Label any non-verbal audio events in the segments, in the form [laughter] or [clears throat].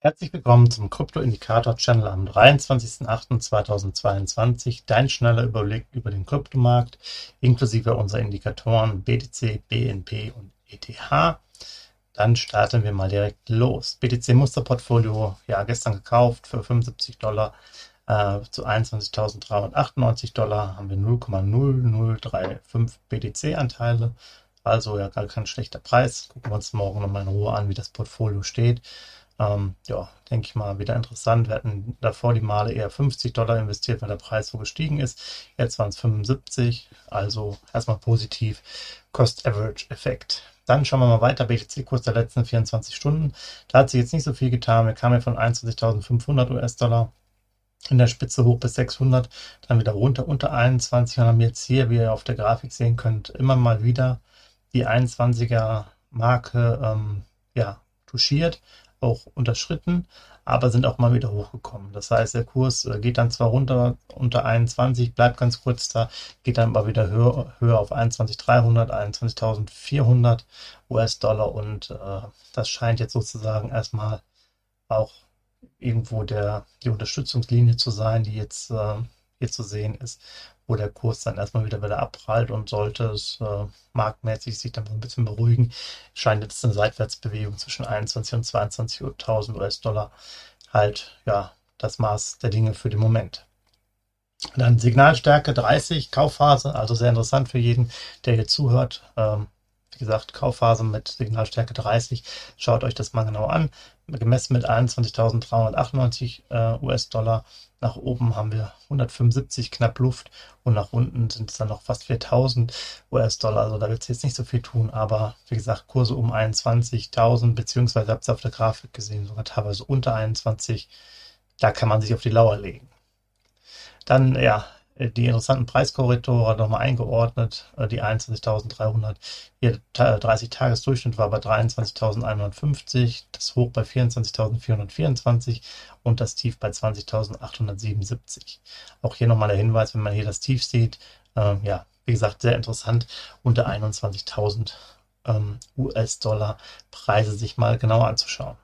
Herzlich willkommen zum Krypto-Indikator-Channel am 23.08.2022. Dein schneller Überblick über den Kryptomarkt, inklusive unserer Indikatoren BTC, BNP und ETH. Dann starten wir mal direkt los. BTC Musterportfolio, ja, gestern gekauft für 75 Dollar äh, zu 21.398 Dollar haben wir 0,0035 BTC-Anteile. Also ja, gar kein schlechter Preis. Gucken wir uns morgen nochmal in Ruhe an, wie das Portfolio steht. Ähm, ja, denke ich mal, wieder interessant. Wir hatten davor die Male eher 50 Dollar investiert, weil der Preis so gestiegen ist. Jetzt waren es 75, also erstmal positiv. Cost-Average-Effekt. Dann schauen wir mal weiter, BTC-Kurs der letzten 24 Stunden. Da hat sich jetzt nicht so viel getan. Wir kamen ja von 21.500 US-Dollar in der Spitze hoch bis 600, dann wieder runter unter 21 und haben jetzt hier, wie ihr auf der Grafik sehen könnt, immer mal wieder die 21er Marke ähm, ja, touchiert auch unterschritten, aber sind auch mal wieder hochgekommen. Das heißt, der Kurs äh, geht dann zwar runter unter 21, bleibt ganz kurz da, geht dann aber wieder höher, höher auf 21.300, 21.400 US-Dollar und äh, das scheint jetzt sozusagen erstmal auch irgendwo der, die Unterstützungslinie zu sein, die jetzt äh, hier zu sehen ist wo der Kurs dann erstmal wieder wieder abprallt und sollte es äh, marktmäßig sich dann ein bisschen beruhigen, scheint jetzt eine Seitwärtsbewegung zwischen 21 und 22.000 US-Dollar halt ja das Maß der Dinge für den Moment. Dann Signalstärke 30, Kaufphase, also sehr interessant für jeden, der hier zuhört. Ähm, wie gesagt, Kaufphase mit Signalstärke 30. Schaut euch das mal genau an. Gemessen mit 21.398 äh, US-Dollar. Nach oben haben wir 175 knapp Luft und nach unten sind es dann noch fast 4000 US-Dollar. Also da wird es jetzt nicht so viel tun, aber wie gesagt, Kurse um 21.000, beziehungsweise habt ihr auf der Grafik gesehen, sogar teilweise unter 21. Da kann man sich auf die Lauer legen. Dann, ja, die interessanten Preiskorridore nochmal eingeordnet. Äh, die 21.300, ihr 30-Tages-Durchschnitt war bei 23.150, das Hoch bei 24.424 und das Tief bei 20.877. Auch hier nochmal der Hinweis, wenn man hier das Tief sieht, äh, ja, wie gesagt, sehr interessant, unter 21.000 ähm, US-Dollar Preise sich mal genauer anzuschauen.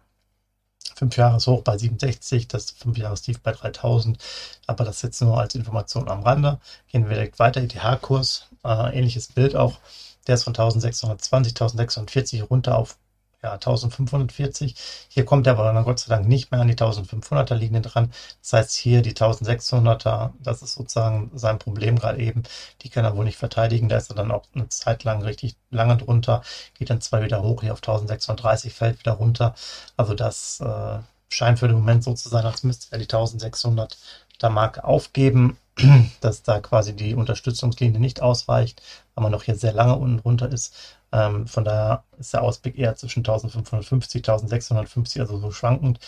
5 Jahreshoch bei 67, das 5 Jahrestief bei 3000, aber das jetzt nur als Information am Rande. Gehen wir direkt weiter, ETH-Kurs, äh, ähnliches Bild auch, der ist von 1620, 1640 runter auf ja, 1540. Hier kommt er aber dann Gott sei Dank nicht mehr an die 1500er Linie dran. Das heißt, hier die 1600er, das ist sozusagen sein Problem gerade eben. Die kann er wohl nicht verteidigen. Da ist er dann auch eine Zeit lang richtig lange drunter. Geht dann zwar wieder hoch, hier auf 1630, fällt wieder runter. Also das äh, scheint für den Moment so zu sein, als müsste er die 1600 er Marke aufgeben, [clears throat] dass da quasi die Unterstützungslinie nicht ausreicht, weil man noch hier sehr lange unten drunter ist. Ähm, von daher ist der Ausblick eher zwischen 1550, 1650, also so schwankend.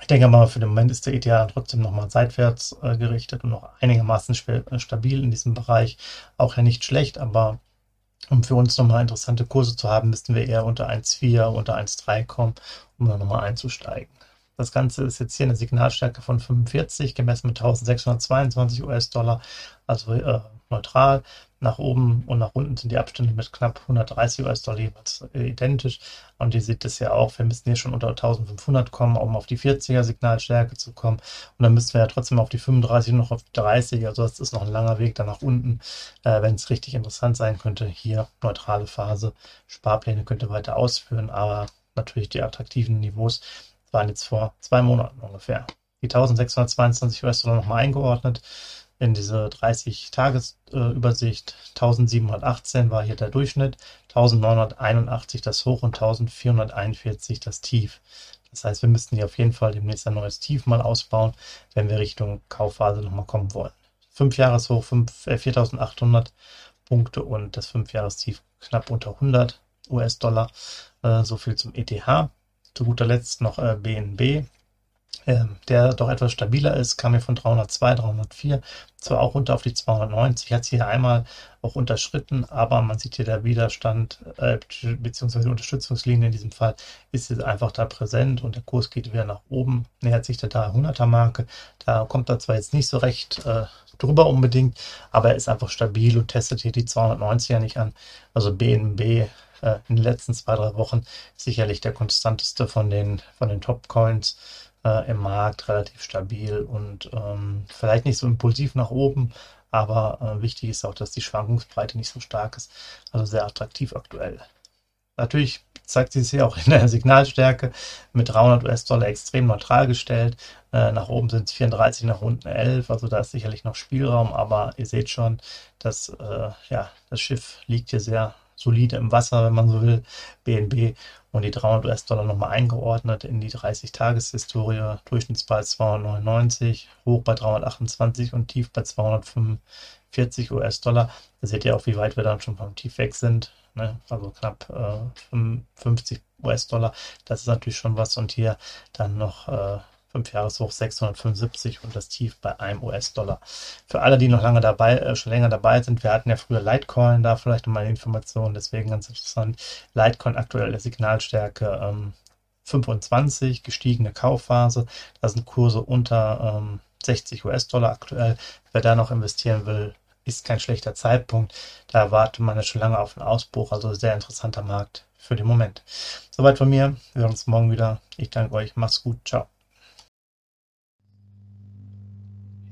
Ich denke mal, für den Moment ist der ETH trotzdem nochmal seitwärts äh, gerichtet und noch einigermaßen äh, stabil in diesem Bereich. Auch ja nicht schlecht, aber um für uns nochmal interessante Kurse zu haben, müssten wir eher unter 1,4, unter 1,3 kommen, um dann nochmal einzusteigen. Das Ganze ist jetzt hier eine Signalstärke von 45, gemessen mit 1622 US-Dollar, also äh, neutral. Nach oben und nach unten sind die Abstände mit knapp 130 US-Dollar jeweils äh, identisch. Und ihr seht es ja auch, wir müssen hier schon unter 1500 kommen, um auf die 40er Signalstärke zu kommen. Und dann müssten wir ja trotzdem auf die 35 und noch auf die 30. Also das ist noch ein langer Weg da nach unten, äh, wenn es richtig interessant sein könnte. Hier neutrale Phase, Sparpläne könnt ihr weiter ausführen, aber natürlich die attraktiven Niveaus waren jetzt vor zwei Monaten ungefähr. Die 1622 US-Dollar nochmal eingeordnet in diese 30-Tages-Übersicht. 1718 war hier der Durchschnitt, 1981 das Hoch und 1441 das Tief. Das heißt, wir müssten hier auf jeden Fall demnächst ein neues Tief mal ausbauen, wenn wir Richtung Kaufphase nochmal kommen wollen. 5 Jahreshoch 5, äh, 4800 Punkte und das 5 Jahrestief knapp unter 100 US-Dollar. Äh, so viel zum ETH. Zu guter Letzt noch äh, BNB ähm, der doch etwas stabiler ist, kam hier von 302, 304, zwar auch runter auf die 290, hat sie hier einmal auch unterschritten, aber man sieht hier der Widerstand äh, bzw. Unterstützungslinie in diesem Fall ist jetzt einfach da präsent und der Kurs geht wieder nach oben, nähert sich der 300er Marke, da kommt er zwar jetzt nicht so recht äh, drüber unbedingt, aber er ist einfach stabil und testet hier die 290er nicht an, also BNB äh, in den letzten zwei, drei Wochen sicherlich der konstanteste von den, von den Top-Coins äh, im Markt, relativ stabil und ähm, vielleicht nicht so impulsiv nach oben, aber äh, wichtig ist auch, dass die Schwankungsbreite nicht so stark ist, also sehr attraktiv aktuell. Natürlich zeigt sich hier auch in der Signalstärke mit 300 US-Dollar extrem neutral gestellt. Äh, nach oben sind es 34, nach unten 11, also da ist sicherlich noch Spielraum, aber ihr seht schon, dass äh, ja, das Schiff liegt hier sehr solide im Wasser, wenn man so will, BNB und die 300 US-Dollar nochmal eingeordnet in die 30-Tages-Historie, Durchschnittspreis 299, hoch bei 328 und tief bei 245 US-Dollar. Da seht ihr auch, wie weit wir dann schon vom Tief weg sind, ne? also knapp äh, 50 US-Dollar. Das ist natürlich schon was und hier dann noch äh, 5 Jahreshoch 675 und das Tief bei einem US-Dollar. Für alle, die noch lange dabei, äh, schon länger dabei sind, wir hatten ja früher Litecoin, da vielleicht nochmal eine Information, deswegen ganz interessant. Litecoin aktuelle Signalstärke ähm, 25, gestiegene Kaufphase, da sind Kurse unter ähm, 60 US-Dollar aktuell. Wer da noch investieren will, ist kein schlechter Zeitpunkt. Da erwartet man ja schon lange auf einen Ausbruch, also sehr interessanter Markt für den Moment. Soweit von mir. Wir hören uns morgen wieder. Ich danke euch. Macht's gut. Ciao.